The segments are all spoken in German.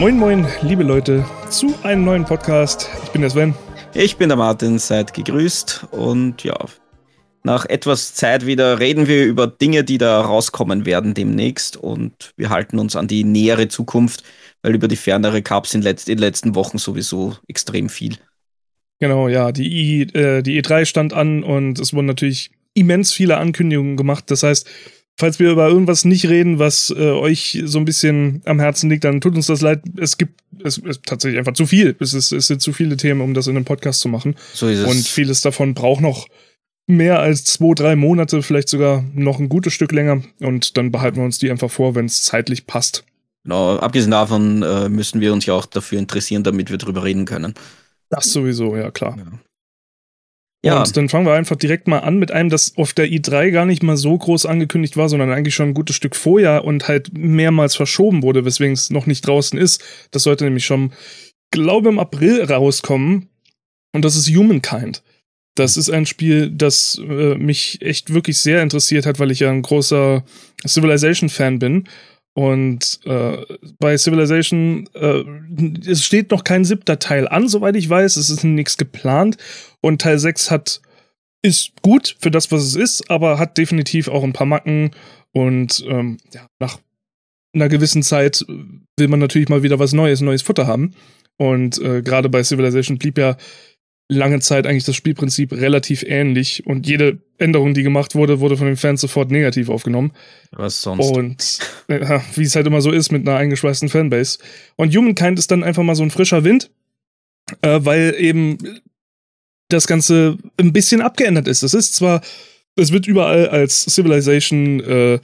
Moin, moin, liebe Leute, zu einem neuen Podcast. Ich bin der Sven. Ich bin der Martin, seid gegrüßt und ja, nach etwas Zeit wieder reden wir über Dinge, die da rauskommen werden demnächst und wir halten uns an die nähere Zukunft, weil über die fernere gab es in, letzt, in den letzten Wochen sowieso extrem viel. Genau, ja, die, I, äh, die E3 stand an und es wurden natürlich immens viele Ankündigungen gemacht. Das heißt, falls wir über irgendwas nicht reden, was äh, euch so ein bisschen am Herzen liegt, dann tut uns das leid. Es gibt es ist tatsächlich einfach zu viel. Es, ist, es sind zu viele Themen, um das in einem Podcast zu machen. So ist es. Und vieles davon braucht noch mehr als zwei, drei Monate, vielleicht sogar noch ein gutes Stück länger. Und dann behalten wir uns die einfach vor, wenn es zeitlich passt. Genau, abgesehen davon äh, müssen wir uns ja auch dafür interessieren, damit wir drüber reden können. Das sowieso, ja klar. Ja. Ja. Und dann fangen wir einfach direkt mal an mit einem, das auf der i3 gar nicht mal so groß angekündigt war, sondern eigentlich schon ein gutes Stück vorher und halt mehrmals verschoben wurde, weswegen es noch nicht draußen ist. Das sollte nämlich schon, glaube im April rauskommen. Und das ist Humankind. Das ist ein Spiel, das äh, mich echt wirklich sehr interessiert hat, weil ich ja ein großer Civilization-Fan bin. Und äh, bei Civilization, äh, es steht noch kein siebter Teil an, soweit ich weiß. Es ist nichts geplant. Und Teil 6 hat, ist gut für das, was es ist, aber hat definitiv auch ein paar Macken. Und ähm, ja, nach einer gewissen Zeit will man natürlich mal wieder was Neues, neues Futter haben. Und äh, gerade bei Civilization blieb ja lange Zeit eigentlich das Spielprinzip relativ ähnlich. Und jede Änderung, die gemacht wurde, wurde von den Fans sofort negativ aufgenommen. was sonst? Und äh, wie es halt immer so ist mit einer eingeschweißten Fanbase. Und Humankind ist dann einfach mal so ein frischer Wind, äh, weil eben das Ganze ein bisschen abgeändert ist. Es ist zwar, es wird überall als Civilization äh,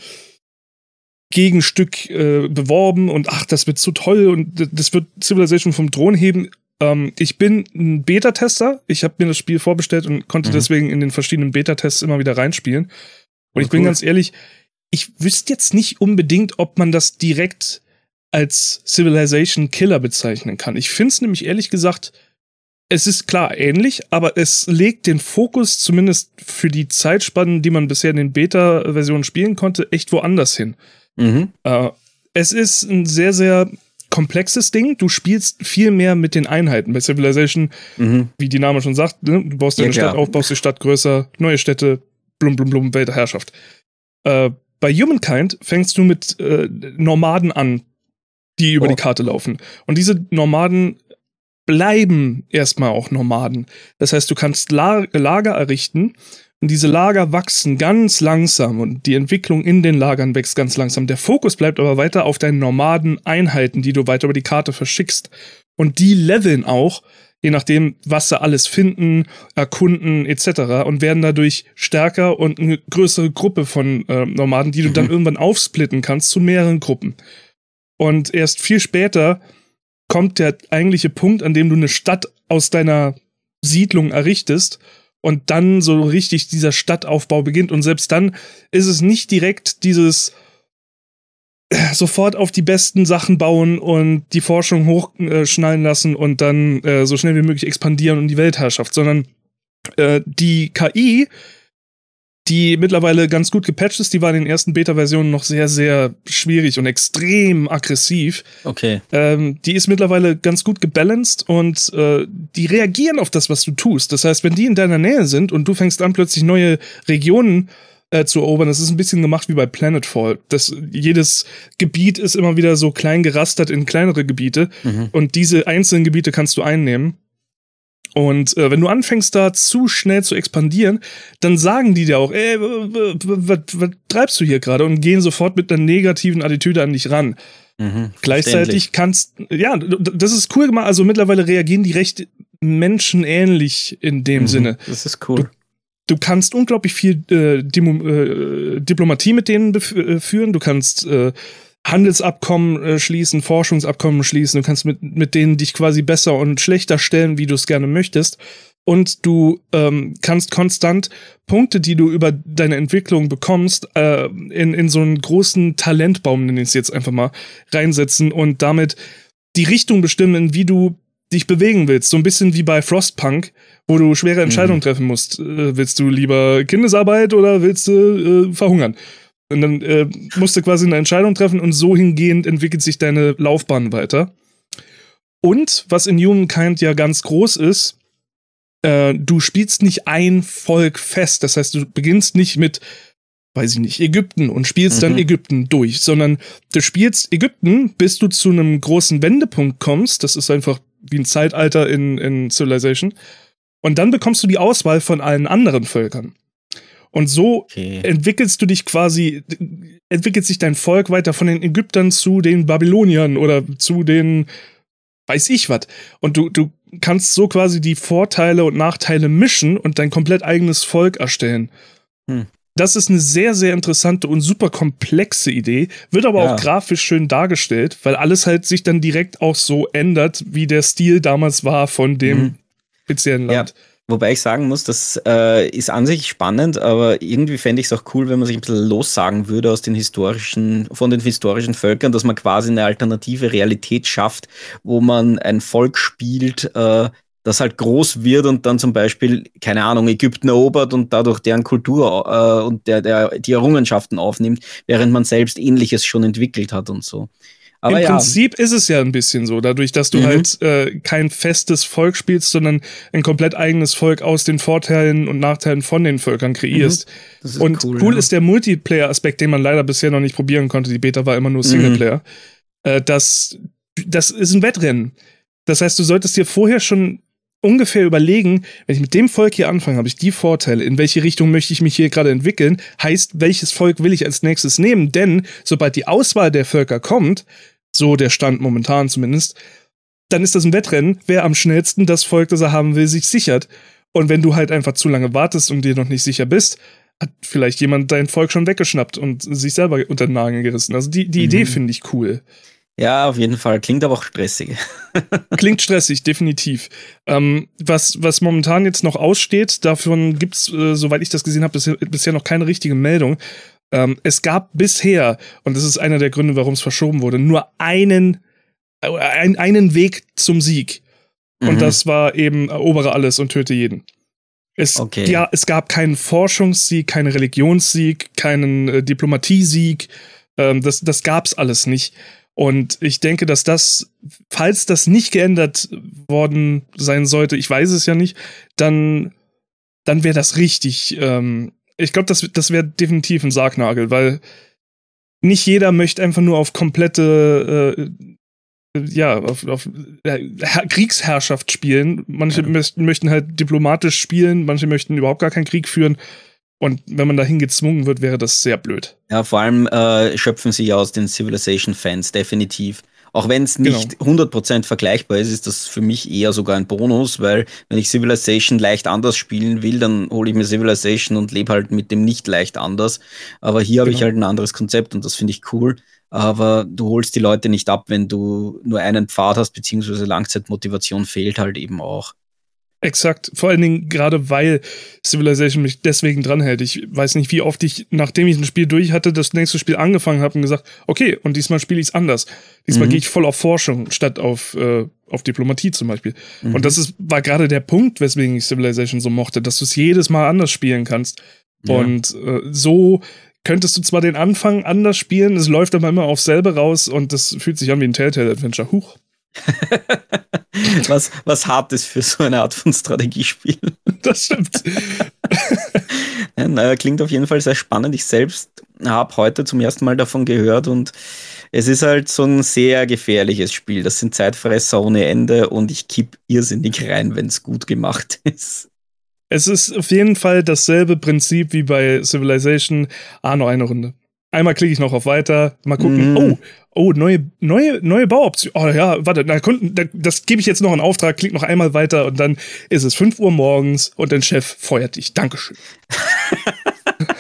Gegenstück äh, beworben und ach, das wird so toll und das wird Civilization vom Thron heben. Ähm, ich bin ein Beta-Tester. Ich habe mir das Spiel vorbestellt und konnte Mhm. deswegen in den verschiedenen Beta-Tests immer wieder reinspielen. Und ich bin Cool. ganz ehrlich, ich wüsste jetzt nicht unbedingt, ob man das direkt als Civilization Killer bezeichnen kann. Ich finde es nämlich ehrlich gesagt, es ist klar ähnlich, aber es legt den Fokus zumindest für die Zeitspannen, die man bisher in den Beta-Versionen spielen konnte, echt woanders hin. Mhm. Äh, es ist ein sehr, sehr komplexes Ding. Du spielst viel mehr mit den Einheiten. Bei Civilization, Mhm. wie die Name schon sagt, ne? du baust deine Ja, Stadt klar. auf, baust die Stadt größer, neue Städte, blum, blum, blum, Weltherrschaft. Äh, bei Humankind fängst du mit äh, Nomaden an, die über Oh. die Karte laufen. Und diese Nomaden bleiben erstmal auch Nomaden. Das heißt, du kannst La Lager errichten und diese Lager wachsen ganz langsam und die Entwicklung in den Lagern wächst ganz langsam. Der Fokus bleibt aber weiter auf deinen Nomaden-Einheiten, die du weiter über die Karte verschickst. Und die leveln auch, je nachdem, was sie alles finden, erkunden etc. und werden dadurch stärker und eine größere Gruppe von äh, Nomaden, die du dann Mhm. irgendwann aufsplitten kannst zu mehreren Gruppen. Und erst viel später kommt der eigentliche Punkt, an dem du eine Stadt aus deiner Siedlung errichtest und dann so richtig dieser Stadtaufbau beginnt. Und selbst dann ist es nicht direkt dieses äh, sofort auf die besten Sachen bauen und die Forschung hochschnallen lassen und dann äh, so schnell wie möglich expandieren und die Weltherrschaft, sondern äh, die KI, die mittlerweile ganz gut gepatcht ist, die war in den ersten Beta-Versionen noch sehr, sehr schwierig und extrem aggressiv. Okay. Ähm, die ist mittlerweile ganz gut gebalanced und äh, die reagieren auf das, was du tust. Das heißt, wenn die in deiner Nähe sind und du fängst an, plötzlich neue Regionen äh, zu erobern, das ist ein bisschen gemacht wie bei Planetfall. Das, jedes Gebiet ist immer wieder so klein gerastert in kleinere Gebiete Mhm. und diese einzelnen Gebiete kannst du einnehmen. Und äh, wenn du anfängst, da zu schnell zu expandieren, dann sagen die dir auch, ey, was treibst du hier gerade? Und gehen sofort mit einer negativen Attitüde an dich ran. Mhm. Gleichzeitig kannst, ja, das ist cool gemacht. Also mittlerweile reagieren die recht menschenähnlich in dem Mhm. Sinne. Das ist cool. Du kannst unglaublich viel äh, Dimo, äh, Diplomatie mit denen äh, führen. Du kannst äh, Handelsabkommen äh, schließen, Forschungsabkommen schließen. Du kannst mit, mit denen dich quasi besser und schlechter stellen, wie du es gerne möchtest. Und du ähm, kannst konstant Punkte, die du über deine Entwicklung bekommst, äh, in, in so einen großen Talentbaum, nenne ich es jetzt einfach mal, reinsetzen und damit die Richtung bestimmen, wie du dich bewegen willst. So ein bisschen wie bei Frostpunk, wo du schwere Entscheidungen treffen musst. Äh, willst du lieber Kindesarbeit oder willst du äh, verhungern? Und dann äh, musst du quasi eine Entscheidung treffen und so hingehend entwickelt sich deine Laufbahn weiter. Und was in Humankind ja ganz groß ist, äh, du spielst nicht ein Volk fest. Das heißt, du beginnst nicht mit, weiß ich nicht, Ägypten und spielst mhm. dann Ägypten durch, sondern du spielst Ägypten, bis du zu einem großen Wendepunkt kommst. Das ist einfach wie ein Zeitalter in, in Civilization. Und dann bekommst du die Auswahl von allen anderen Völkern. Und so okay. entwickelst du dich quasi, entwickelt sich dein Volk weiter von den Ägyptern zu den Babyloniern oder zu den, weiß ich was. Und du, du kannst so quasi die Vorteile und Nachteile mischen und dein komplett eigenes Volk erstellen. Hm. Das ist eine sehr, sehr interessante und super komplexe Idee, wird aber ja. auch grafisch schön dargestellt, weil alles halt sich dann direkt auch so ändert, wie der Stil damals war von dem mhm. speziellen Land. Ja. Wobei ich sagen muss, das äh, ist an sich spannend, aber irgendwie fände ich es auch cool, wenn man sich ein bisschen lossagen würde aus den historischen, von den historischen Völkern, dass man quasi eine alternative Realität schafft, wo man ein Volk spielt, äh, das halt groß wird und dann zum Beispiel, keine Ahnung, Ägypten erobert und dadurch deren Kultur äh, und der, der, die Errungenschaften aufnimmt, während man selbst ähnliches schon entwickelt hat und so. Aber Im ja. Prinzip ist es ja ein bisschen so, dadurch, dass du mhm. halt äh, kein festes Volk spielst, sondern ein komplett eigenes Volk aus den Vorteilen und Nachteilen von den Völkern kreierst. Mhm. Und cool, cool ja. ist der Multiplayer-Aspekt, den man leider bisher noch nicht probieren konnte. Die Beta war immer nur Singleplayer. Mhm. Äh, das, das ist ein Wettrennen. Das heißt, du solltest dir vorher schon ungefähr überlegen, wenn ich mit dem Volk hier anfange, habe ich die Vorteile, in welche Richtung möchte ich mich hier gerade entwickeln, heißt, welches Volk will ich als nächstes nehmen, denn sobald die Auswahl der Völker kommt, so der Stand momentan zumindest, dann ist das ein Wettrennen, wer am schnellsten das Volk, das er haben will, sich sichert. Und wenn du halt einfach zu lange wartest und dir noch nicht sicher bist, hat vielleicht jemand dein Volk schon weggeschnappt und sich selber unter den Nagel gerissen. Also die, die mhm. Idee finde ich cool. Ja, auf jeden Fall. Klingt aber auch stressig. Klingt stressig, definitiv. Ähm, was, was momentan jetzt noch aussteht, davon gibt's, äh, soweit ich das gesehen habe, bisher noch keine richtige Meldung. Ähm, es gab bisher, und das ist einer der Gründe, warum es verschoben wurde, nur einen, äh, ein, einen Weg zum Sieg. Mhm. Und das war eben erobere alles und töte jeden. Es, okay. ja, es gab keinen Forschungssieg, keinen Religionssieg, keinen äh, Diplomatiesieg. Ähm, das, das gab's alles nicht. Und ich denke, dass das, falls das nicht geändert worden sein sollte, ich weiß es ja nicht, dann, dann wäre das richtig. Ähm, ich glaube, das, das wäre definitiv ein Sargnagel, weil nicht jeder möchte einfach nur auf komplette, äh, ja, auf, auf äh, Kriegsherrschaft spielen. Manche ja. möchten halt diplomatisch spielen, manche möchten überhaupt gar keinen Krieg führen. Und wenn man dahin gezwungen wird, wäre das sehr blöd. Ja, vor allem äh, schöpfen sie ja aus den Civilization-Fans, definitiv. Auch wenn es nicht genau. 100% vergleichbar ist, ist das für mich eher sogar ein Bonus, weil wenn ich Civilization leicht anders spielen will, dann hole ich mir Civilization und lebe halt mit dem nicht leicht anders. Aber hier genau. habe ich halt ein anderes Konzept und das finde ich cool. Aber du holst die Leute nicht ab, wenn du nur einen Pfad hast, beziehungsweise Langzeitmotivation fehlt halt eben auch. Exakt. Vor allen Dingen gerade, weil Civilization mich deswegen dranhält. Ich weiß nicht, wie oft ich, nachdem ich ein Spiel durch hatte, das nächste Spiel angefangen habe und gesagt, okay, und diesmal spiele ich es anders. Diesmal mhm. gehe ich voll auf Forschung statt auf, äh, auf Diplomatie zum Beispiel. Mhm. Und das ist, war gerade der Punkt, weswegen ich Civilization so mochte, dass du es jedes Mal anders spielen kannst. Ja. Und äh, so könntest du zwar den Anfang anders spielen, es läuft aber immer auf selbe raus und das fühlt sich an wie ein Telltale-Adventure. Huch. was, was hart ist für so eine Art von Strategiespiel. Das stimmt. ja, naja, klingt auf jeden Fall sehr spannend. Ich selbst habe heute zum ersten Mal davon gehört und es ist halt so ein sehr gefährliches Spiel. Das sind Zeitfresser ohne Ende und ich kipp irrsinnig rein, wenn es gut gemacht ist. Es ist auf jeden Fall dasselbe Prinzip wie bei Civilization. Ah, noch eine Runde. Einmal klicke ich noch auf Weiter, mal gucken. Mm. Oh, oh, neue, neue, neue Bauoption. Oh ja, warte, na, das gebe ich jetzt noch in Auftrag, klick noch einmal weiter und dann ist es 5 Uhr morgens und dein Chef feuert dich. Dankeschön.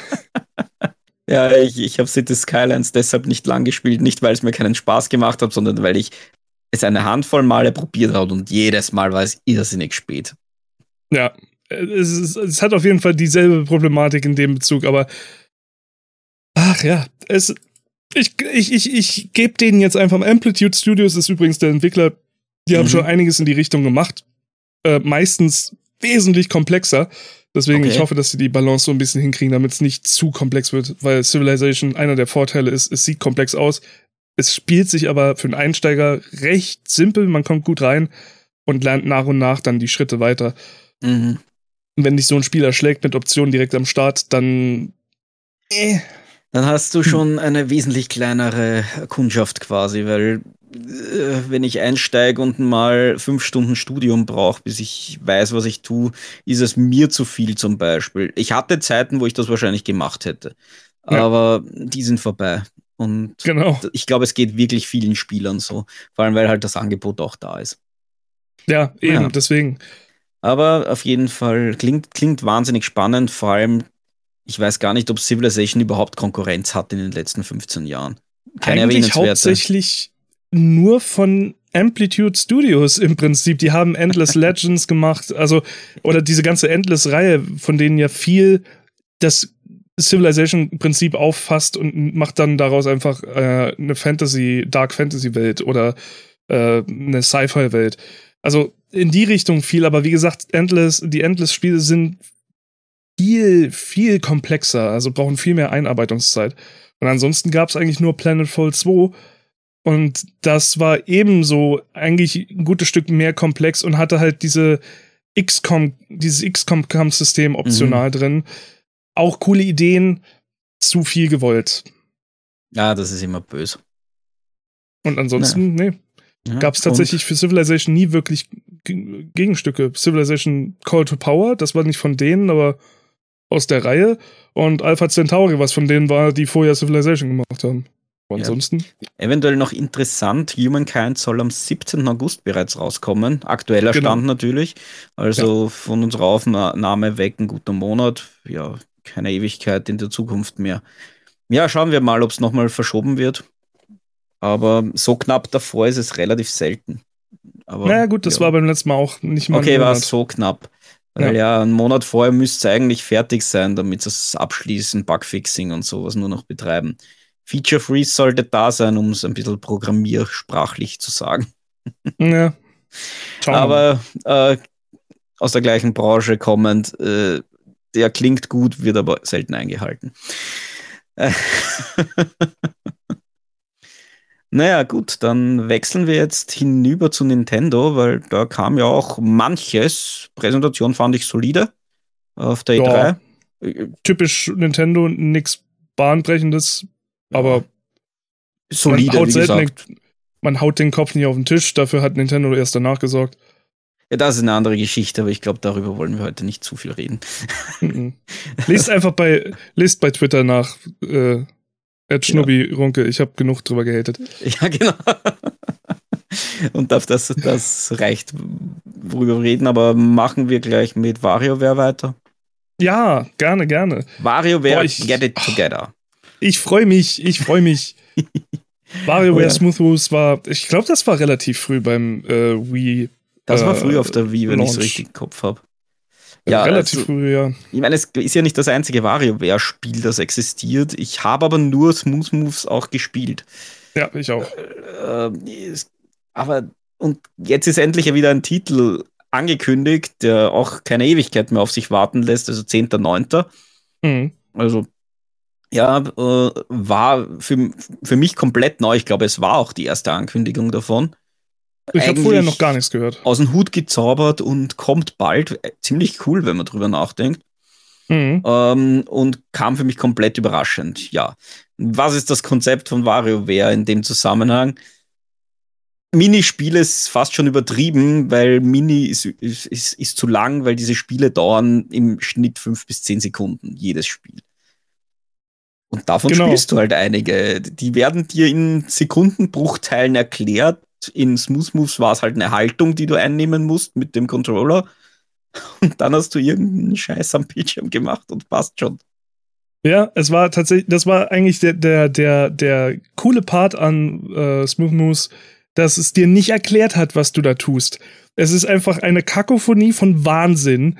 ja, ich, ich habe City Skylines deshalb nicht lang gespielt, nicht weil es mir keinen Spaß gemacht hat, sondern weil ich es eine Handvoll Male probiert habe und jedes Mal war es irrsinnig spät. Ja, es, ist, es hat auf jeden Fall dieselbe Problematik in dem Bezug, aber ach ja, es, ich, ich, ich, ich gebe denen jetzt einfach. Amplitude Studios ist übrigens der Entwickler. Die mhm. haben schon einiges in die Richtung gemacht. Äh, meistens wesentlich komplexer. Deswegen, okay. ich hoffe, dass sie die Balance so ein bisschen hinkriegen, damit es nicht zu komplex wird, weil Civilization einer der Vorteile ist, es sieht komplex aus, Es spielt sich aber für einen Einsteiger recht simpel, man kommt gut rein und lernt nach und nach dann die Schritte weiter. Mhm. Und wenn dich so ein Spiel erschlägt mit Optionen direkt am Start, dann. Äh. Dann hast du schon eine wesentlich kleinere Kundschaft quasi, weil äh, wenn ich einsteige und mal fünf Stunden Studium brauche, bis ich weiß, was ich tue, ist es mir zu viel zum Beispiel. Ich hatte Zeiten, wo ich das wahrscheinlich gemacht hätte, ja. aber die sind vorbei. Und genau. ich glaube, es geht wirklich vielen Spielern so, vor allem weil halt das Angebot auch da ist. Ja, eben, ja. deswegen. Aber auf jeden Fall klingt, klingt wahnsinnig spannend, vor allem ich weiß gar nicht, ob Civilization überhaupt Konkurrenz hat in den letzten 15 Jahren. Keine Eigentlich hauptsächlich nur von Amplitude Studios im Prinzip. Die haben Endless Legends gemacht, also, oder diese ganze Endless-Reihe, von denen ja viel das Civilization-Prinzip auffasst und macht dann daraus einfach äh, eine Fantasy, Dark Fantasy-Welt oder äh, eine Sci-Fi-Welt. Also in die Richtung viel, aber wie gesagt, Endless, die Endless-Spiele sind viel, viel komplexer, also brauchen viel mehr Einarbeitungszeit. Und ansonsten gab es eigentlich nur Planetfall 2. Und das war ebenso eigentlich ein gutes Stück mehr komplex und hatte halt diese XCOM, dieses XCOM-Kampfsystem optional mhm. drin. Auch coole Ideen, zu viel gewollt. Ja, das ist immer böse. Und ansonsten, ja. nee. Ja, Gab es tatsächlich für Civilization nie wirklich Gegenstücke. Civilization Call to Power, das war nicht von denen, aber aus der Reihe und Alpha Centauri, was von denen war, die vorher Civilization gemacht haben. Aber ansonsten. Ja. Eventuell noch interessant, Humankind soll am 17. August bereits rauskommen. Aktueller genau. Stand natürlich. Also ja. von unserer Aufnahme weg ein guter Monat. Ja, keine Ewigkeit in der Zukunft mehr. Ja, schauen wir mal, ob es nochmal verschoben wird. Aber so knapp davor ist es relativ selten. Aber, naja, gut, das ja. war beim letzten Mal auch nicht mal. Okay, war so knapp. Weil ja. ja, einen Monat vorher müsste es eigentlich fertig sein, damit sie es abschließen, Bugfixing und sowas nur noch betreiben. Feature Freeze sollte da sein, um es ein bisschen programmiersprachlich zu sagen. Ja. Aber äh, aus der gleichen Branche kommend, äh, der klingt gut, wird aber selten eingehalten. Naja, gut, dann wechseln wir jetzt hinüber zu Nintendo, weil da kam ja auch manches. Präsentation fand ich solide auf der ja, E3. Typisch Nintendo, nichts Bahnbrechendes, aber solide, man haut, selten den, man haut den Kopf nicht auf den Tisch, dafür hat Nintendo erst danach gesorgt. Ja, das ist eine andere Geschichte, aber ich glaube, darüber wollen wir heute nicht zu viel reden. Mhm. lest einfach bei, lest bei Twitter nach äh, Ed Schnubbi, ja. Runke, ich habe genug drüber gehatet. Ja, genau. Und das, das, das reicht, worüber wir reden, aber machen wir gleich mit WarioWare weiter. Ja, gerne, gerne. WarioWare, Boah, ich, get it together. Ich freue mich, ich freue mich. WarioWare oh, ja. Smooth Moves war, ich glaube, das war relativ früh beim äh, Wii. Das war früh auf der Wii, wenn ich es richtig im Kopf habe. Ja, relativ also, früh, ja. Ich meine, es ist ja nicht das einzige WarioWare-Spiel, das existiert. Ich habe aber nur Smooth Moves auch gespielt. Ja, ich auch. Äh, äh, aber, und jetzt ist endlich ja wieder ein Titel angekündigt, der auch keine Ewigkeit mehr auf sich warten lässt, also 10.9. Mhm. Also, ja, äh, war für, für mich komplett neu. Ich glaube, es war auch die erste Ankündigung davon. Ich habe vorher noch gar nichts gehört. Aus dem Hut gezaubert und kommt bald. Äh, ziemlich cool, wenn man drüber nachdenkt. Mhm. Ähm, und kam für mich komplett überraschend. Ja. Was ist das Konzept von WarioWare in dem Zusammenhang? Minispiele ist fast schon übertrieben, weil Mini ist, ist, ist, ist zu lang, weil diese Spiele dauern im Schnitt fünf bis zehn Sekunden, jedes Spiel. Und davon genau. spielst du halt einige. Die werden dir in Sekundenbruchteilen erklärt in Smooth Moves war es halt eine Haltung, die du einnehmen musst mit dem Controller. Und dann hast du irgendeinen Scheiß am Bildschirm gemacht und passt schon. Ja, es war tatsächlich, das war eigentlich der, der, der, der coole Part an äh, Smooth Moves, dass es dir nicht erklärt hat, was du da tust. Es ist einfach eine Kakophonie von Wahnsinn,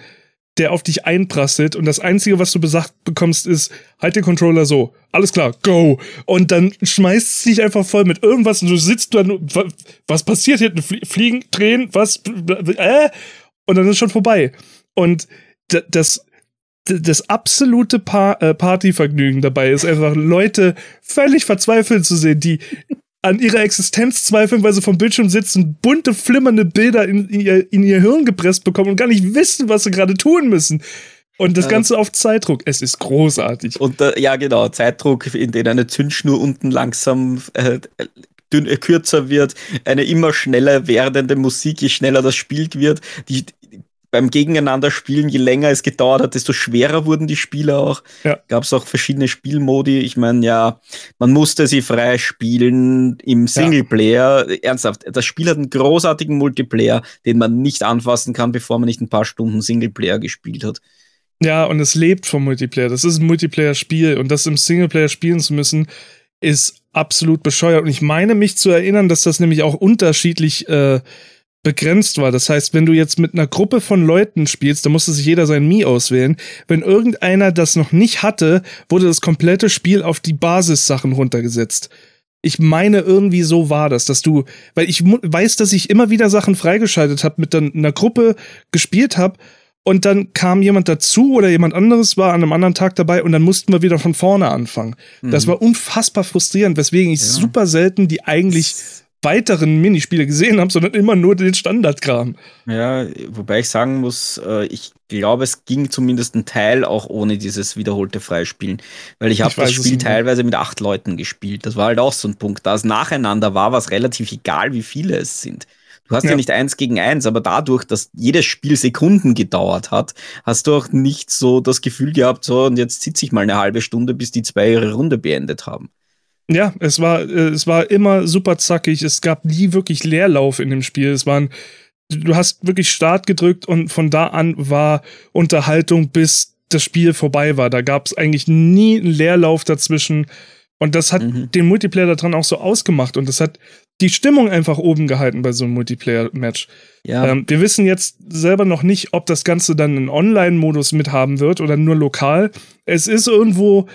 der auf dich einprasselt und das Einzige, was du besagt bekommst, ist, halt den Controller so, alles klar, go. Und dann schmeißt es dich einfach voll mit irgendwas und du sitzt dann, was passiert hier? Fliegen, drehen, was, äh? Und dann ist schon vorbei. Und das, das absolute äh, Partyvergnügen dabei ist einfach Leute völlig verzweifelt zu sehen, die an ihrer Existenz zweifeln, weil sie vom Bildschirm sitzen, bunte, flimmernde Bilder in, in, ihr, in ihr Hirn gepresst bekommen und gar nicht wissen, was sie gerade tun müssen. Und das Ganze auf Zeitdruck. Es ist großartig. Und äh, ja, genau, Zeitdruck, in dem eine Zündschnur unten langsam äh, dünn, äh, kürzer wird, eine immer schneller werdende Musik, je schneller das spielt wird. Die, beim Gegeneinander spielen, je länger es gedauert hat, desto schwerer wurden die Spiele auch. Ja. Gab es auch verschiedene Spielmodi. Ich meine, ja, man musste sie frei spielen im Singleplayer. Ja. Ernsthaft, das Spiel hat einen großartigen Multiplayer, den man nicht anfassen kann, bevor man nicht ein paar Stunden Singleplayer gespielt hat. Ja, und es lebt vom Multiplayer. Das ist ein Multiplayer-Spiel und das im Singleplayer spielen zu müssen, ist absolut bescheuert. Und ich meine mich zu erinnern, dass das nämlich auch unterschiedlich äh, begrenzt war. Das heißt, wenn du jetzt mit einer Gruppe von Leuten spielst, dann musste sich jeder sein Mii auswählen. Wenn irgendeiner das noch nicht hatte, wurde das komplette Spiel auf die Basissachen runtergesetzt. Ich meine, irgendwie so war das, dass du, weil ich weiß, dass ich immer wieder Sachen freigeschaltet habe, mit einer Gruppe gespielt habe und dann kam jemand dazu oder jemand anderes war an einem anderen Tag dabei und dann mussten wir wieder von vorne anfangen. Mhm. Das war unfassbar frustrierend, weswegen ich ja. super selten die eigentlich weiteren Minispiele gesehen habe, sondern immer nur den Standardkram. Ja, wobei ich sagen muss, äh, ich glaube, es ging zumindest ein Teil auch ohne dieses wiederholte Freispielen, weil ich habe das Spiel teilweise mit acht Leuten gespielt. Das war halt auch so ein Punkt. Da es nacheinander war, war es relativ egal, wie viele es sind. Du hast ja. ja. nicht eins gegen eins, aber dadurch, dass jedes Spiel Sekunden gedauert hat, hast du auch nicht so das Gefühl gehabt, so und jetzt sitze ich mal eine halbe Stunde, bis die zwei ihre Runde beendet haben. Ja, es war, äh, es war immer super zackig. Es gab nie wirklich Leerlauf in dem Spiel. Es waren, du hast wirklich Start gedrückt und von da an war Unterhaltung, bis das Spiel vorbei war. Da gab es eigentlich nie einen Leerlauf dazwischen. Und das hat mhm. den Multiplayer daran auch so ausgemacht. Und das hat die Stimmung einfach oben gehalten bei so einem Multiplayer-Match. Ja. Ähm, wir wissen jetzt selber noch nicht, ob das Ganze dann einen Online-Modus mithaben wird oder nur lokal. Es ist irgendwo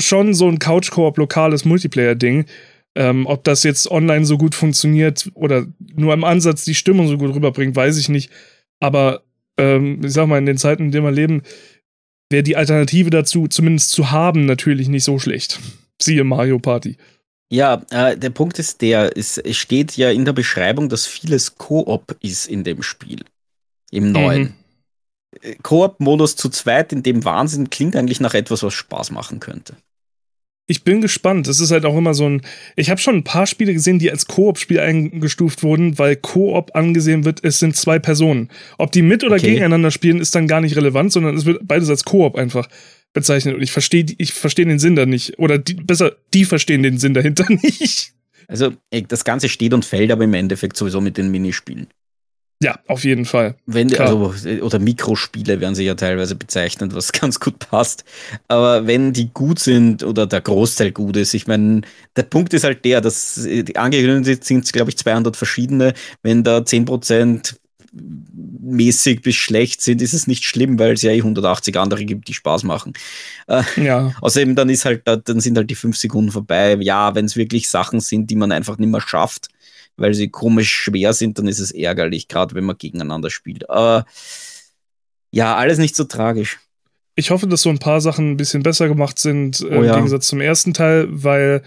schon so ein Couch-Koop lokales Multiplayer-Ding. Ähm, ob das jetzt online so gut funktioniert oder nur im Ansatz die Stimmung so gut rüberbringt, weiß ich nicht. Aber ähm, ich sag mal, in den Zeiten, in denen wir leben, wäre die Alternative dazu, zumindest zu haben, natürlich nicht so schlecht. Siehe Mario Party. Ja, äh, der Punkt ist der, es steht ja in der Beschreibung, dass vieles Koop ist in dem Spiel. Im neuen. Mhm. Äh, Koop-Modus zu zweit in dem Wahnsinn klingt eigentlich nach etwas, was Spaß machen könnte. Ich bin gespannt. Das ist halt auch immer so ein. Ich habe schon ein paar Spiele gesehen, die als Koop-Spiel eingestuft wurden, weil Koop angesehen wird, es sind zwei Personen. Ob die mit oder okay. gegeneinander spielen, ist dann gar nicht relevant, sondern es wird beides als Koop einfach bezeichnet. Und ich verstehe ich versteh den Sinn da nicht. Oder die, besser, die verstehen den Sinn dahinter nicht. Also, das Ganze steht und fällt aber im Endeffekt sowieso mit den Minispielen. Ja, auf jeden Fall. Wenn, also, oder Mikrospiele werden sie ja teilweise bezeichnet, was ganz gut passt. Aber wenn die gut sind oder der Großteil gut ist, ich meine, der Punkt ist halt der, dass äh, angekündigt sind, glaube ich, 200 verschiedene. Wenn da 10% mäßig bis schlecht sind, ist es nicht schlimm, weil es ja eh 180 andere gibt, die Spaß machen. Äh, ja. Außerdem dann ist halt, dann sind halt die fünf Sekunden vorbei. Ja, wenn es wirklich Sachen sind, die man einfach nicht mehr schafft, weil sie komisch schwer sind, dann ist es ärgerlich, gerade wenn man gegeneinander spielt. Aber ja, alles nicht so tragisch. Ich hoffe, dass so ein paar Sachen ein bisschen besser gemacht sind äh, oh, ja. im Gegensatz zum ersten Teil, weil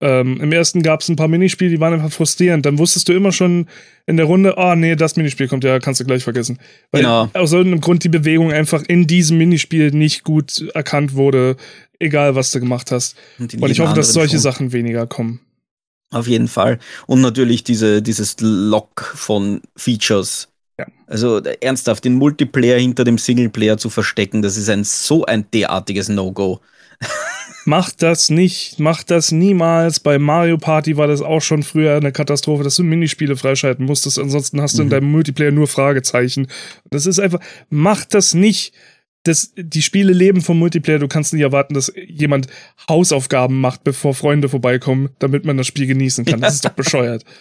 ähm, Im ersten gab es ein paar Minispiele, die waren einfach frustrierend. Dann wusstest du immer schon in der Runde, oh nee, das Minispiel kommt ja, kannst du gleich vergessen. Weil genau. aus irgendeinem Grund die Bewegung einfach in diesem Minispiel nicht gut erkannt wurde, egal was du gemacht hast. Und, Und ich hoffe, dass solche schon. Sachen weniger kommen. Auf jeden Fall. Und natürlich diese, dieses Lock von Features. Ja. Also ernsthaft, den Multiplayer hinter dem Singleplayer zu verstecken, das ist ein so ein derartiges No-Go. Macht das nicht, macht das niemals. Bei Mario Party war das auch schon früher eine Katastrophe, dass du Minispiele freischalten musstest. Ansonsten hast du in mhm. deinem Multiplayer nur Fragezeichen. Das ist einfach, macht das nicht das, die Spiele leben vom Multiplayer. Du kannst nicht erwarten, dass jemand Hausaufgaben macht, bevor Freunde vorbeikommen, damit man das Spiel genießen kann. Das ist doch bescheuert.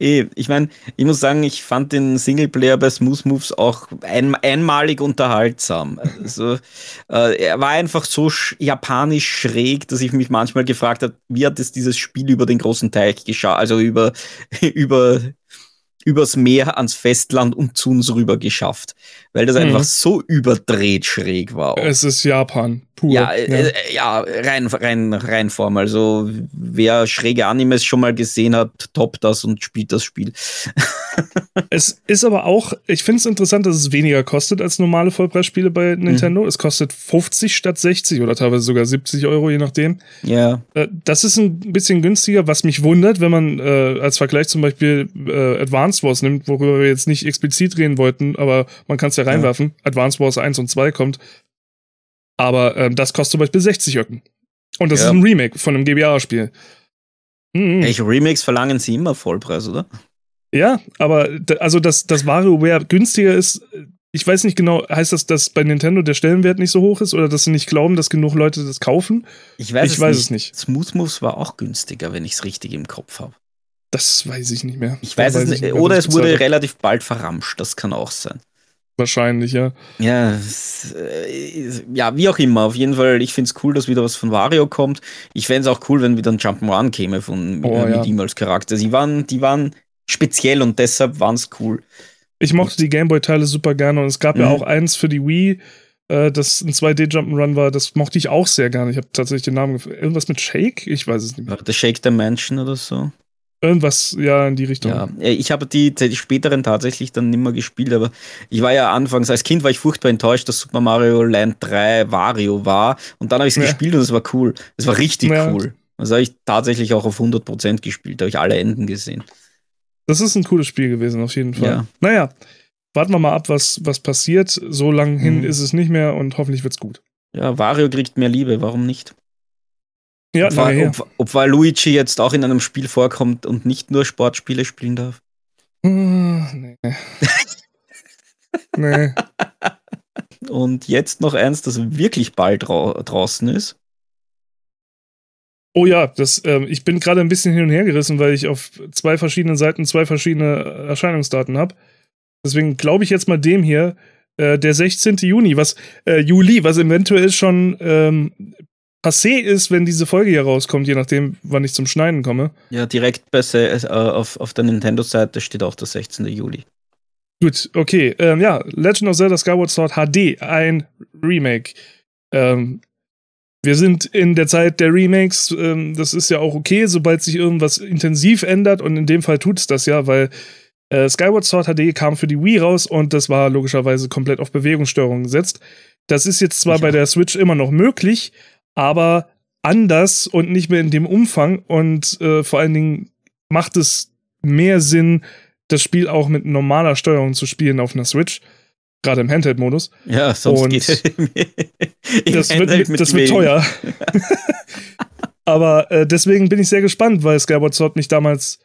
Eh, ich meine, ich muss sagen, ich fand den Singleplayer bei Smooth Moves auch ein, einmalig unterhaltsam. Also, äh, er war einfach so sch japanisch schräg, dass ich mich manchmal gefragt habe, wie hat es dieses Spiel über den großen Teich geschaut, also über, über übers Meer ans Festland und zu uns rüber geschafft. Weil das mhm. einfach so überdreht schräg war. Auch. Es ist Japan, pur. Ja, ja. Äh, ja, rein, rein, rein Form. Also wer schräge Animes schon mal gesehen hat, toppt das und spielt das Spiel. es ist aber auch, ich finde es interessant, dass es weniger kostet als normale Vollpreisspiele bei Nintendo. Mhm. Es kostet 50 statt 60 oder teilweise sogar 70 Euro, je nachdem. Ja. Äh, das ist ein bisschen günstiger, was mich wundert, wenn man äh, als Vergleich zum Beispiel äh, Advanced Wars nimmt, worüber wir jetzt nicht explizit reden wollten, aber man kann es ja reinwerfen. Ja. Advanced Wars 1 und 2 kommt. Aber ähm, das kostet zum Beispiel 60 Öcken. Und das ja. ist ein Remake von einem GBA-Spiel. Mhm. Welche Remakes verlangen sie immer Vollpreis, oder? Ja, aber also dass das WarioWare günstiger ist, ich weiß nicht genau, heißt das, dass bei Nintendo der Stellenwert nicht so hoch ist oder dass sie nicht glauben, dass genug Leute das kaufen? Ich weiß, ich es, weiß nicht. es nicht. Smooth Moves war auch günstiger, wenn ich es richtig im Kopf habe. Das weiß ich nicht mehr. Ich weiß, weiß es nicht. Mehr, oder es wurde relativ bald verramscht, das kann auch sein. Wahrscheinlich, ja. Ja, äh, ja, wie auch immer. Auf jeden Fall, ich finde es cool, dass wieder was von Wario kommt. Ich fände es auch cool, wenn wieder ein Jump'n'Run käme von oh, äh, mit ja. ihm als Charakter. Sie waren, die waren speziell und deshalb waren es cool. Ich mochte die Gameboy-Teile super gerne und es gab mhm. ja auch eins für die Wii, äh, das ein 2D-Jump'n'Run war, das mochte ich auch sehr gerne. Ich habe tatsächlich den Namen Irgendwas mit Shake? Ich weiß es nicht mehr. The Shake Dimension oder so? Irgendwas, ja, in die Richtung. Ja, ich habe die, die späteren tatsächlich dann nicht mehr gespielt, aber ich war ja anfangs, als Kind war ich furchtbar enttäuscht, dass Super Mario Land 3 Wario war und dann habe ich es ja. gespielt und es war cool. Es war richtig ja. cool. Das habe ich tatsächlich auch auf 100% gespielt, da habe ich alle Enden gesehen. Das ist ein cooles Spiel gewesen, auf jeden Fall. Ja. Naja, warten wir mal ab, was, was passiert. So lang hin mhm. ist es nicht mehr und hoffentlich wird's gut. Ja, Wario kriegt mehr Liebe, warum nicht? Ja, ob, naja. ob, ob Waluigi jetzt auch in einem Spiel vorkommt und nicht nur Sportspiele spielen darf. Uh, nee. nee. Und jetzt noch eins, das wirklich bald draußen ist. Oh ja, das, äh, ich bin gerade ein bisschen hin und her gerissen, weil ich auf zwei verschiedenen Seiten zwei verschiedene Erscheinungsdaten habe. Deswegen glaube ich jetzt mal dem hier, äh, der 16. Juni, was äh, Juli, was eventuell schon ähm, passé ist, wenn diese Folge hier rauskommt, je nachdem, wann ich zum Schneiden komme. Ja, direkt bei, äh, auf, auf der Nintendo-Seite steht auch der 16. Juli. Gut, okay. Ähm, ja, Legend of Zelda Skyward Sword HD, ein Remake. Ähm, wir sind in der Zeit der Remakes. Ähm, das ist ja auch okay, sobald sich irgendwas intensiv ändert. Und in dem Fall tut es das ja, weil äh, Skyward Sword HD kam für die Wii raus und das war logischerweise komplett auf Bewegungssteuerung gesetzt. Das ist jetzt zwar ja. bei der Switch immer noch möglich, aber anders und nicht mehr in dem Umfang. Und äh, vor allen Dingen macht es mehr Sinn, das Spiel auch mit normaler Steuerung zu spielen auf einer Switch gerade im Handheld-Modus. Ja, sonst und geht das, wird, das wird teuer. Aber äh, deswegen bin ich sehr gespannt, weil Skyward Sword mich damals,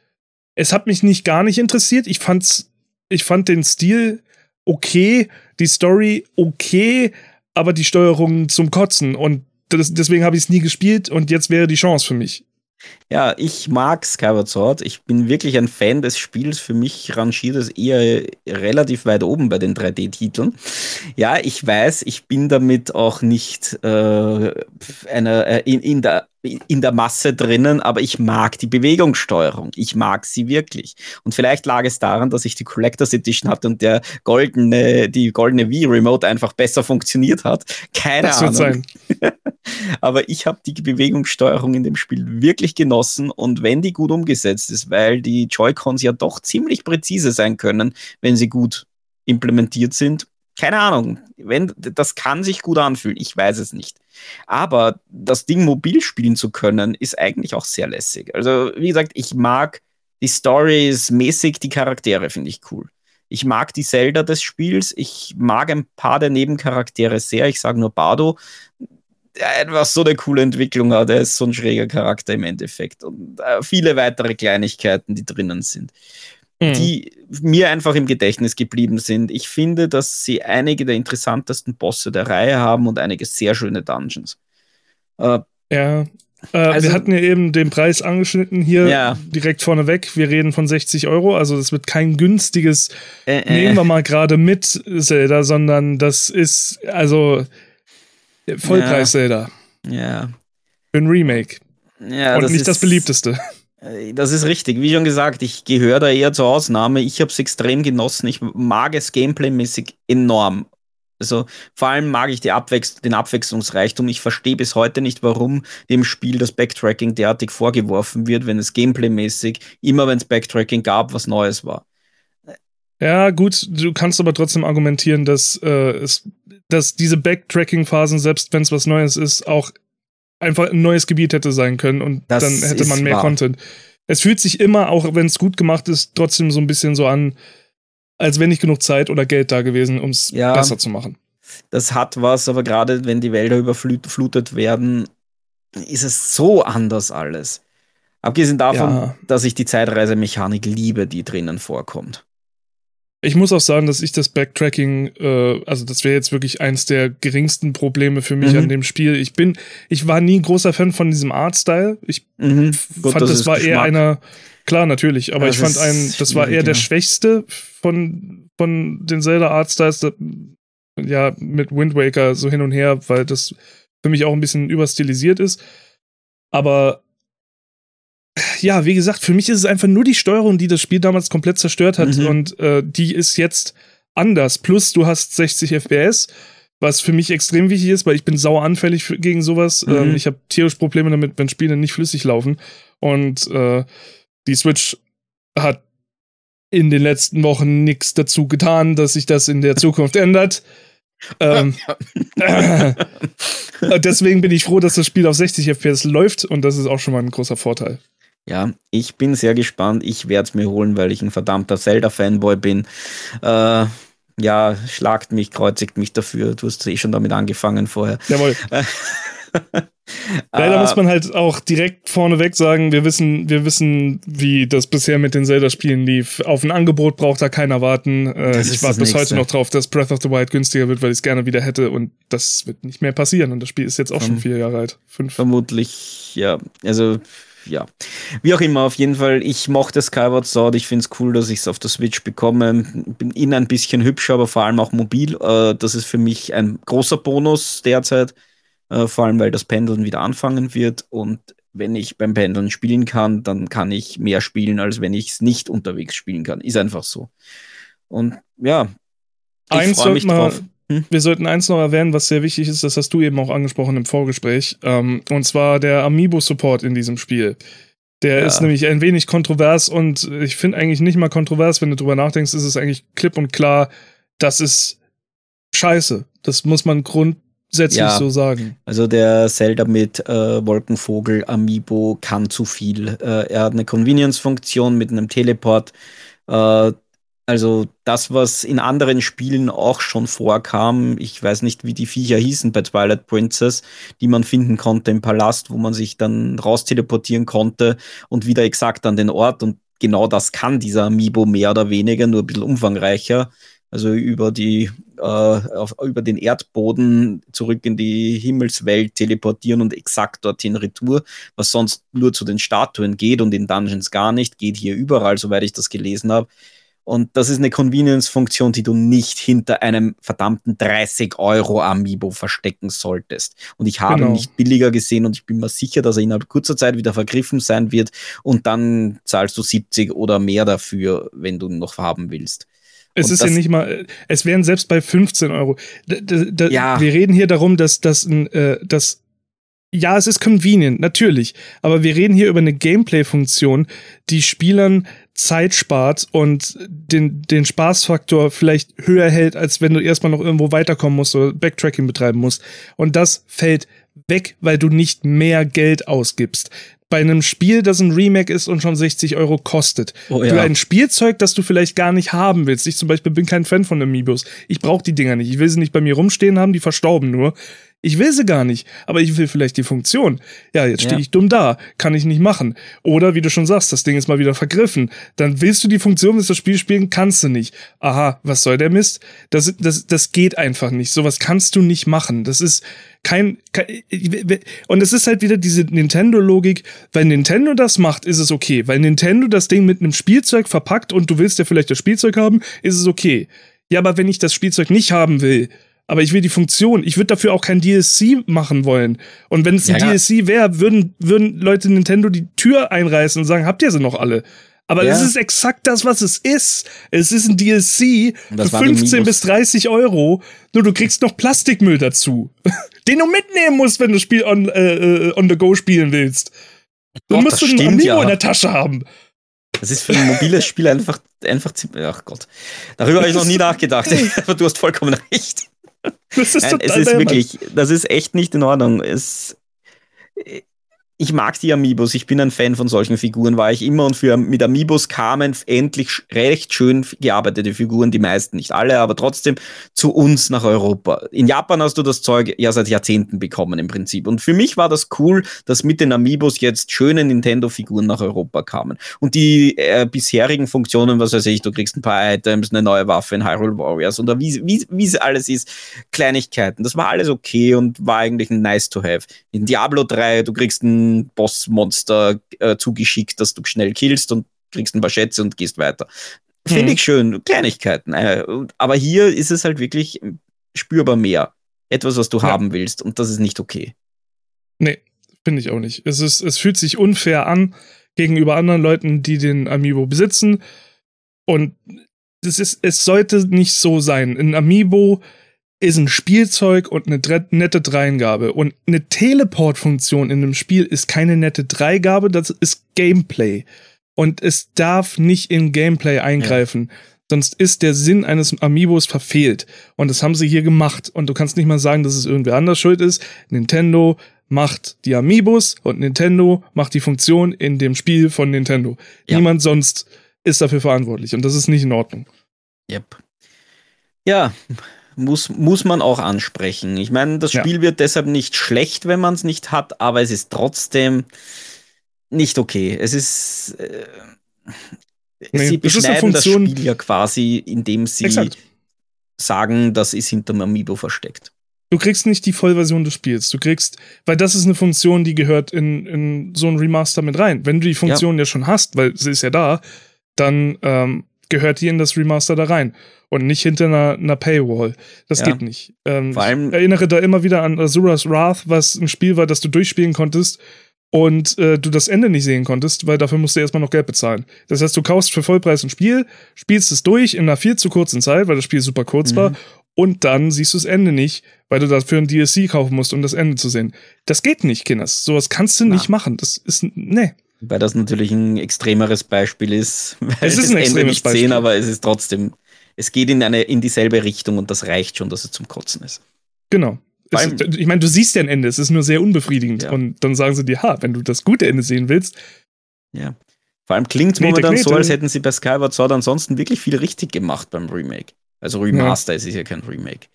es hat mich nicht gar nicht interessiert. Ich fand's, ich fand den Stil okay, die Story okay, aber die Steuerung zum Kotzen und das, deswegen habe ich es nie gespielt und jetzt wäre die Chance für mich. Ja, ich mag Skyward Sword. Ich bin wirklich ein Fan des Spiels. Für mich rangiert es eher relativ weit oben bei den 3D-Titeln. Ja, ich weiß, ich bin damit auch nicht äh, eine, äh, in, in, der in der Masse drinnen, aber ich mag die Bewegungssteuerung. Ich mag sie wirklich. Und vielleicht lag es daran, dass ich die Collectors Edition hatte und der goldene, die goldene Wii Remote einfach besser funktioniert hat. Keine das Ahnung. Wird sein. aber ich habe die Bewegungssteuerung in dem Spiel wirklich genossen und wenn die gut umgesetzt ist, weil die Joy-Cons ja doch ziemlich präzise sein können, wenn sie gut implementiert sind, keine Ahnung, wenn, das kann sich gut anfühlen, ich weiß es nicht. Aber das Ding mobil spielen zu können, ist eigentlich auch sehr lässig. Also, wie gesagt, ich mag die Stories mäßig, die Charaktere finde ich cool. Ich mag die Zelda des Spiels, ich mag ein paar der Nebencharaktere sehr. Ich sage nur Bardo, der einfach so eine coole Entwicklung hat. Er ist so ein schräger Charakter im Endeffekt. Und äh, viele weitere Kleinigkeiten, die drinnen sind mhm. die mir einfach im Gedächtnis geblieben sind. Ich finde, dass sie einige der interessantesten Bosse der Reihe haben und einige sehr schöne Dungeons. Äh, ja. Äh, also, wir hatten ja eben den Preis angeschnitten hier ja. direkt vorneweg. Wir reden von 60 Euro, also das wird kein günstiges, äh, äh. nehmen wir mal gerade mit Zelda, sondern das ist also Vollpreis Zelda. Ja. Ein Remake. Ja, Und nicht ist, das beliebteste. Äh, das ist richtig. Wie schon gesagt, ich gehöre da eher zur Ausnahme. Ich habe es extrem genossen. Ich mag es gameplaymäßig enorm. Also vor allem mag ich Abwechs den Abwechslungsreichtum. Ich verstehe bis heute nicht, warum dem Spiel das Backtracking derartig vorgeworfen wird, wenn es gameplaymäßig immer, wenn es Backtracking gab, was Neues war. Ja, gut, du kannst aber trotzdem argumentieren, dass, äh, es, dass diese Backtracking-Phasen, selbst wenn es was Neues ist, auch einfach ein neues Gebiet hätte sein können und das dann hätte man mehr wahr. Content. Es fühlt sich immer, auch wenn es gut gemacht ist, trotzdem so ein bisschen so an, als wenn nicht genug Zeit oder Geld da gewesen, um es ja, besser zu machen. Das hat was, aber gerade wenn die Wälder überflutet werden, ist es so anders alles. Abgesehen davon, ja. dass ich die Zeitreisemechanik liebe, die drinnen vorkommt. Ich muss auch sagen, dass ich das Backtracking, äh, also das wäre jetzt wirklich eins der geringsten Probleme für mich mhm. an dem Spiel. Ich bin, ich war nie ein großer Fan von diesem Artstyle. Ich mhm. Gut, fand, das, das war Geschmack. eher einer, klar, natürlich, aber das ich fand ein, das war eher der schwächste von, von den Zelda Artstyles, ja, mit Wind Waker so hin und her, weil das für mich auch ein bisschen überstilisiert ist. Aber ja, wie gesagt, für mich ist es einfach nur die Steuerung, die das Spiel damals komplett zerstört hat mhm. und äh, die ist jetzt anders. Plus du hast 60 FPS, was für mich extrem wichtig ist, weil ich bin sauer anfällig für, gegen sowas. Mhm. Ähm, ich habe tierisch Probleme damit, wenn Spiele nicht flüssig laufen. Und äh, die Switch hat in den letzten Wochen nichts dazu getan, dass sich das in der Zukunft ändert. Ähm, äh, deswegen bin ich froh, dass das Spiel auf 60 FPS läuft und das ist auch schon mal ein großer Vorteil. Ja, ich bin sehr gespannt. Ich werde es mir holen, weil ich ein verdammter Zelda-Fanboy bin. Äh, ja, schlagt mich, kreuzigt mich dafür. Du hast eh schon damit angefangen vorher. Jawohl. Leider uh, muss man halt auch direkt vorneweg sagen, wir wissen, wir wissen, wie das bisher mit den Zelda-Spielen lief. Auf ein Angebot braucht da keiner warten. Äh, ich warte bis heute noch drauf, dass Breath of the Wild günstiger wird, weil ich es gerne wieder hätte und das wird nicht mehr passieren. Und das Spiel ist jetzt auch schon vier Jahre alt. Fünf. Vermutlich, ja. Also ja, wie auch immer, auf jeden Fall, ich mochte Skyward Sword. Ich finde es cool, dass ich es auf der Switch bekomme. Bin innen ein bisschen hübscher, aber vor allem auch mobil. Äh, das ist für mich ein großer Bonus derzeit. Äh, vor allem, weil das Pendeln wieder anfangen wird. Und wenn ich beim Pendeln spielen kann, dann kann ich mehr spielen, als wenn ich es nicht unterwegs spielen kann. Ist einfach so. Und ja, ich freue mich drauf. Hm? Wir sollten eins noch erwähnen, was sehr wichtig ist, das hast du eben auch angesprochen im Vorgespräch, ähm, und zwar der Amiibo-Support in diesem Spiel. Der ja. ist nämlich ein wenig kontrovers und ich finde eigentlich nicht mal kontrovers, wenn du drüber nachdenkst, ist es eigentlich klipp und klar, das ist scheiße. Das muss man grundsätzlich ja, so sagen. Also der Zelda mit äh, Wolkenvogel Amiibo kann zu viel. Äh, er hat eine Convenience-Funktion mit einem Teleport. Äh, also das, was in anderen Spielen auch schon vorkam, ich weiß nicht, wie die Viecher hießen bei Twilight Princess, die man finden konnte im Palast, wo man sich dann rausteleportieren konnte und wieder exakt an den Ort. Und genau das kann dieser Amiibo mehr oder weniger, nur ein bisschen umfangreicher. Also über die, äh, auf, über den Erdboden zurück in die Himmelswelt teleportieren und exakt dorthin retour, was sonst nur zu den Statuen geht und in Dungeons gar nicht, geht hier überall, soweit ich das gelesen habe. Und das ist eine Convenience-Funktion, die du nicht hinter einem verdammten 30 Euro Amiibo verstecken solltest. Und ich habe genau. ihn nicht billiger gesehen und ich bin mir sicher, dass er innerhalb kurzer Zeit wieder vergriffen sein wird und dann zahlst du 70 oder mehr dafür, wenn du ihn noch haben willst. Es und ist ja nicht mal, es wären selbst bei 15 Euro. Da, ja. Wir reden hier darum, dass, dass, äh, dass ja, es ist convenient, natürlich. Aber wir reden hier über eine Gameplay-Funktion, die Spielern Zeit spart und den, den Spaßfaktor vielleicht höher hält, als wenn du erstmal noch irgendwo weiterkommen musst oder Backtracking betreiben musst. Und das fällt weg, weil du nicht mehr Geld ausgibst. Bei einem Spiel, das ein Remake ist und schon 60 Euro kostet. Oh, ja. Für ein Spielzeug, das du vielleicht gar nicht haben willst. Ich zum Beispiel bin kein Fan von Amiibos. Ich brauche die Dinger nicht. Ich will sie nicht bei mir rumstehen haben, die verstauben nur. Ich will sie gar nicht, aber ich will vielleicht die Funktion. Ja, jetzt stehe ja. ich dumm da, kann ich nicht machen. Oder wie du schon sagst, das Ding ist mal wieder vergriffen. Dann willst du die Funktion, willst das Spiel spielen, kannst du nicht. Aha, was soll der Mist? Das, das, das geht einfach nicht. Sowas kannst du nicht machen. Das ist kein, kein und es ist halt wieder diese Nintendo-Logik. Weil Nintendo das macht, ist es okay. Weil Nintendo das Ding mit einem Spielzeug verpackt und du willst ja vielleicht das Spielzeug haben, ist es okay. Ja, aber wenn ich das Spielzeug nicht haben will, aber ich will die Funktion. Ich würde dafür auch kein DLC machen wollen. Und wenn es ein ja, DLC wäre, würden, würden Leute Nintendo die Tür einreißen und sagen, habt ihr sie noch alle? Aber ja. es ist exakt das, was es ist. Es ist ein DLC für 15 bis 30 Euro. Nur du kriegst noch Plastikmüll dazu, den du mitnehmen musst, wenn du das Spiel on, äh, äh on the go spielen willst. Dann musst du einen Amiibo ja. in der Tasche haben. Das ist für ein mobiles Spiel einfach, einfach ziemlich. Ach Gott. Darüber habe ich noch nie nachgedacht. Aber du hast vollkommen recht. Das ist Nein, es ist wirklich, das ist echt nicht in Ordnung. Es, ich mag die Amiibos, ich bin ein Fan von solchen Figuren, war ich immer und für, mit Amiibos kamen endlich recht schön gearbeitete Figuren, die meisten, nicht alle, aber trotzdem zu uns nach Europa. In Japan hast du das Zeug ja seit Jahrzehnten bekommen im Prinzip. Und für mich war das cool, dass mit den Amiibos jetzt schöne Nintendo-Figuren nach Europa kamen. Und die äh, bisherigen Funktionen, was weiß ich, du kriegst ein paar Items, eine neue Waffe in Hyrule Warriors oder wie, es alles ist, Kleinigkeiten. Das war alles okay und war eigentlich ein nice to have. In Diablo 3, du kriegst ein Bossmonster äh, zugeschickt, dass du schnell killst und kriegst ein paar Schätze und gehst weiter. Finde mhm. ich schön, Kleinigkeiten. Äh, aber hier ist es halt wirklich spürbar mehr. Etwas, was du ja. haben willst und das ist nicht okay. Nee, finde ich auch nicht. Es, ist, es fühlt sich unfair an gegenüber anderen Leuten, die den Amiibo besitzen. Und es, ist, es sollte nicht so sein. Ein Amiibo ist ein Spielzeug und eine nette Dreingabe. Und eine Teleport-Funktion in einem Spiel ist keine nette Dreigabe, das ist Gameplay. Und es darf nicht in Gameplay eingreifen. Ja. Sonst ist der Sinn eines Amiibos verfehlt. Und das haben sie hier gemacht. Und du kannst nicht mal sagen, dass es irgendwer anders schuld ist. Nintendo macht die Amiibos und Nintendo macht die Funktion in dem Spiel von Nintendo. Ja. Niemand sonst ist dafür verantwortlich. Und das ist nicht in Ordnung. Yep. Ja, muss, muss man auch ansprechen. Ich meine, das Spiel ja. wird deshalb nicht schlecht, wenn man es nicht hat, aber es ist trotzdem nicht okay. Es ist. Äh, nee, sie beschneiden das, das, Spiel ja quasi, indem sie Exakt. sagen, das ist hinterm Amiibo versteckt. Du kriegst nicht die Vollversion des Spiels. Du kriegst, weil das ist eine Funktion, die gehört in, in so ein Remaster mit rein. Wenn du die Funktion ja, ja schon hast, weil sie ist ja da, dann ähm, gehört die in das Remaster da rein und nicht hinter einer, einer Paywall. Das ja. geht nicht. Ähm, Vor allem ich erinnere da immer wieder an Azura's Wrath, was ein Spiel war, das du durchspielen konntest und äh, du das Ende nicht sehen konntest, weil dafür musst du erstmal noch Geld bezahlen. Das heißt, du kaufst für Vollpreis ein Spiel, spielst es durch in einer viel zu kurzen Zeit, weil das Spiel super kurz mhm. war, und dann siehst du das Ende nicht, weil du dafür ein DLC kaufen musst, um das Ende zu sehen. Das geht nicht, Kinders. Sowas kannst du Na. nicht machen. Das ist, nee. Weil das natürlich ein extremeres Beispiel ist. es ist ein extremes nicht Beispiel. Sehen, aber es ist trotzdem es geht in, eine, in dieselbe Richtung und das reicht schon, dass es zum Kotzen ist. Genau. Es, ich meine, du siehst ja ein Ende, es ist nur sehr unbefriedigend. Ja. Und dann sagen sie dir, ha, wenn du das gute Ende sehen willst. Ja. Vor allem klingt es momentan Knete. so, als hätten sie bei Skyward Sword ansonsten wirklich viel richtig gemacht beim Remake. Also Remaster, ja. es ist ja kein Remake.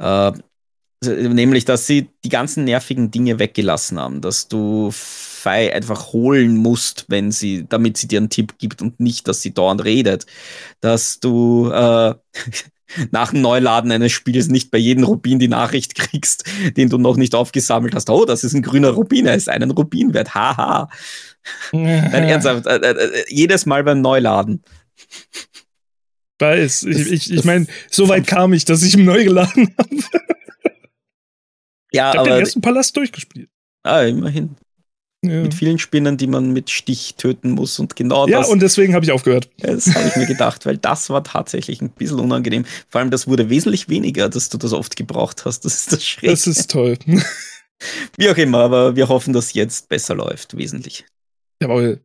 Äh, nämlich, dass sie die ganzen nervigen Dinge weggelassen haben, dass du Fei einfach holen musst, wenn sie, damit sie dir einen Tipp gibt und nicht, dass sie dauernd redet. Dass du äh, nach dem Neuladen eines Spiels nicht bei jedem Rubin die Nachricht kriegst, den du noch nicht aufgesammelt hast. Oh, das ist ein grüner Rubin, er ist einen Rubin wert. Haha. Nein, ernsthaft. Äh, äh, äh, jedes Mal beim Neuladen. Weiß. Ich, ich, ich meine, so weit kam ich, dass ich ihn neu geladen habe. Ja, ich habe den ersten Palast durchgespielt. Ah, immerhin. Ja. Mit vielen Spinnen, die man mit Stich töten muss und genau ja, das. Ja, und deswegen habe ich aufgehört. Das habe ich mir gedacht, weil das war tatsächlich ein bisschen unangenehm. Vor allem, das wurde wesentlich weniger, dass du das oft gebraucht hast. Das ist das Schräge. Das ist toll. Wie auch immer, aber wir hoffen, dass jetzt besser läuft, wesentlich. Jawohl.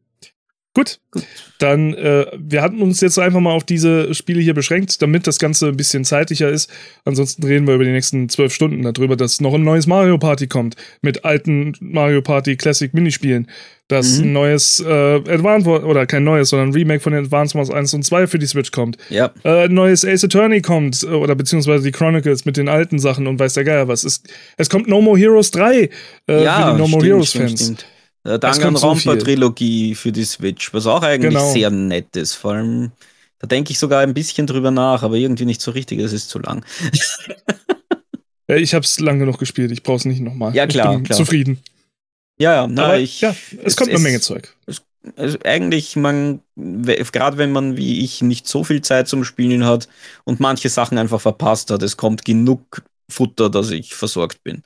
Gut. Gut. Dann, äh, wir hatten uns jetzt einfach mal auf diese Spiele hier beschränkt, damit das Ganze ein bisschen zeitlicher ist. Ansonsten reden wir über die nächsten zwölf Stunden darüber, dass noch ein neues Mario Party kommt mit alten Mario Party Classic Minispielen. Dass mhm. ein neues äh, Advance oder kein neues, sondern ein Remake von den Advance Wars 1 und 2 für die Switch kommt. Ja. Äh, ein neues Ace Attorney kommt, oder beziehungsweise die Chronicles mit den alten Sachen und weiß der Geier was. Es, es kommt No More Heroes 3 äh, ja, für die No More Heroes Fans. Stimmt. Äh, Danganronpa-Trilogie so für die Switch, was auch eigentlich genau. sehr nett ist. Vor allem, da denke ich sogar ein bisschen drüber nach, aber irgendwie nicht so richtig, es ist zu lang. ich habe es lange genug gespielt, ich brauche es nicht nochmal. Ja, klar. Ich bin klar. zufrieden. Ja, ja, na, aber, ich, ja, es, es kommt eine Menge Zeug. Es also eigentlich, man, gerade wenn man wie ich nicht so viel Zeit zum Spielen hat und manche Sachen einfach verpasst hat, es kommt genug Futter, dass ich versorgt bin.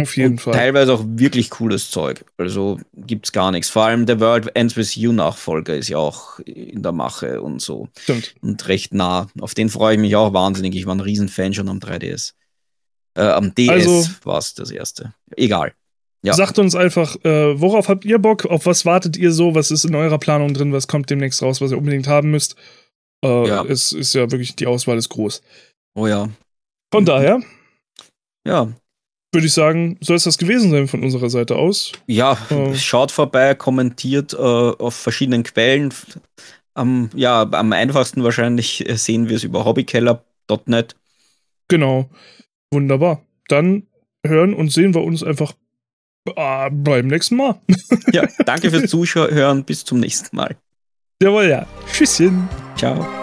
Auf jeden und Fall. Teilweise auch wirklich cooles Zeug. Also gibt es gar nichts. Vor allem der World Ends With You Nachfolger ist ja auch in der Mache und so. Stimmt. Und recht nah. Auf den freue ich mich auch wahnsinnig. Ich war ein Riesenfan schon am 3DS. Äh, am DS Also- war es das erste. Egal. Ja. Sagt uns einfach, äh, worauf habt ihr Bock? Auf was wartet ihr so? Was ist in eurer Planung drin? Was kommt demnächst raus, was ihr unbedingt haben müsst? Äh, Ja. Es ist ja wirklich, die Auswahl ist groß. Oh ja. Von daher Ja. Würde ich sagen, soll es das gewesen sein von unserer Seite aus. Ja, Oh. schaut vorbei, kommentiert äh, auf verschiedenen Quellen. Am, ja, am einfachsten wahrscheinlich äh, sehen wir es über hobbykeller.net. Genau. Wunderbar. Dann hören und sehen wir uns einfach äh, beim nächsten Mal. Ja, danke fürs Zuhören. Bis zum nächsten Mal. Jawohl, ja. Tschüsschen. Ciao.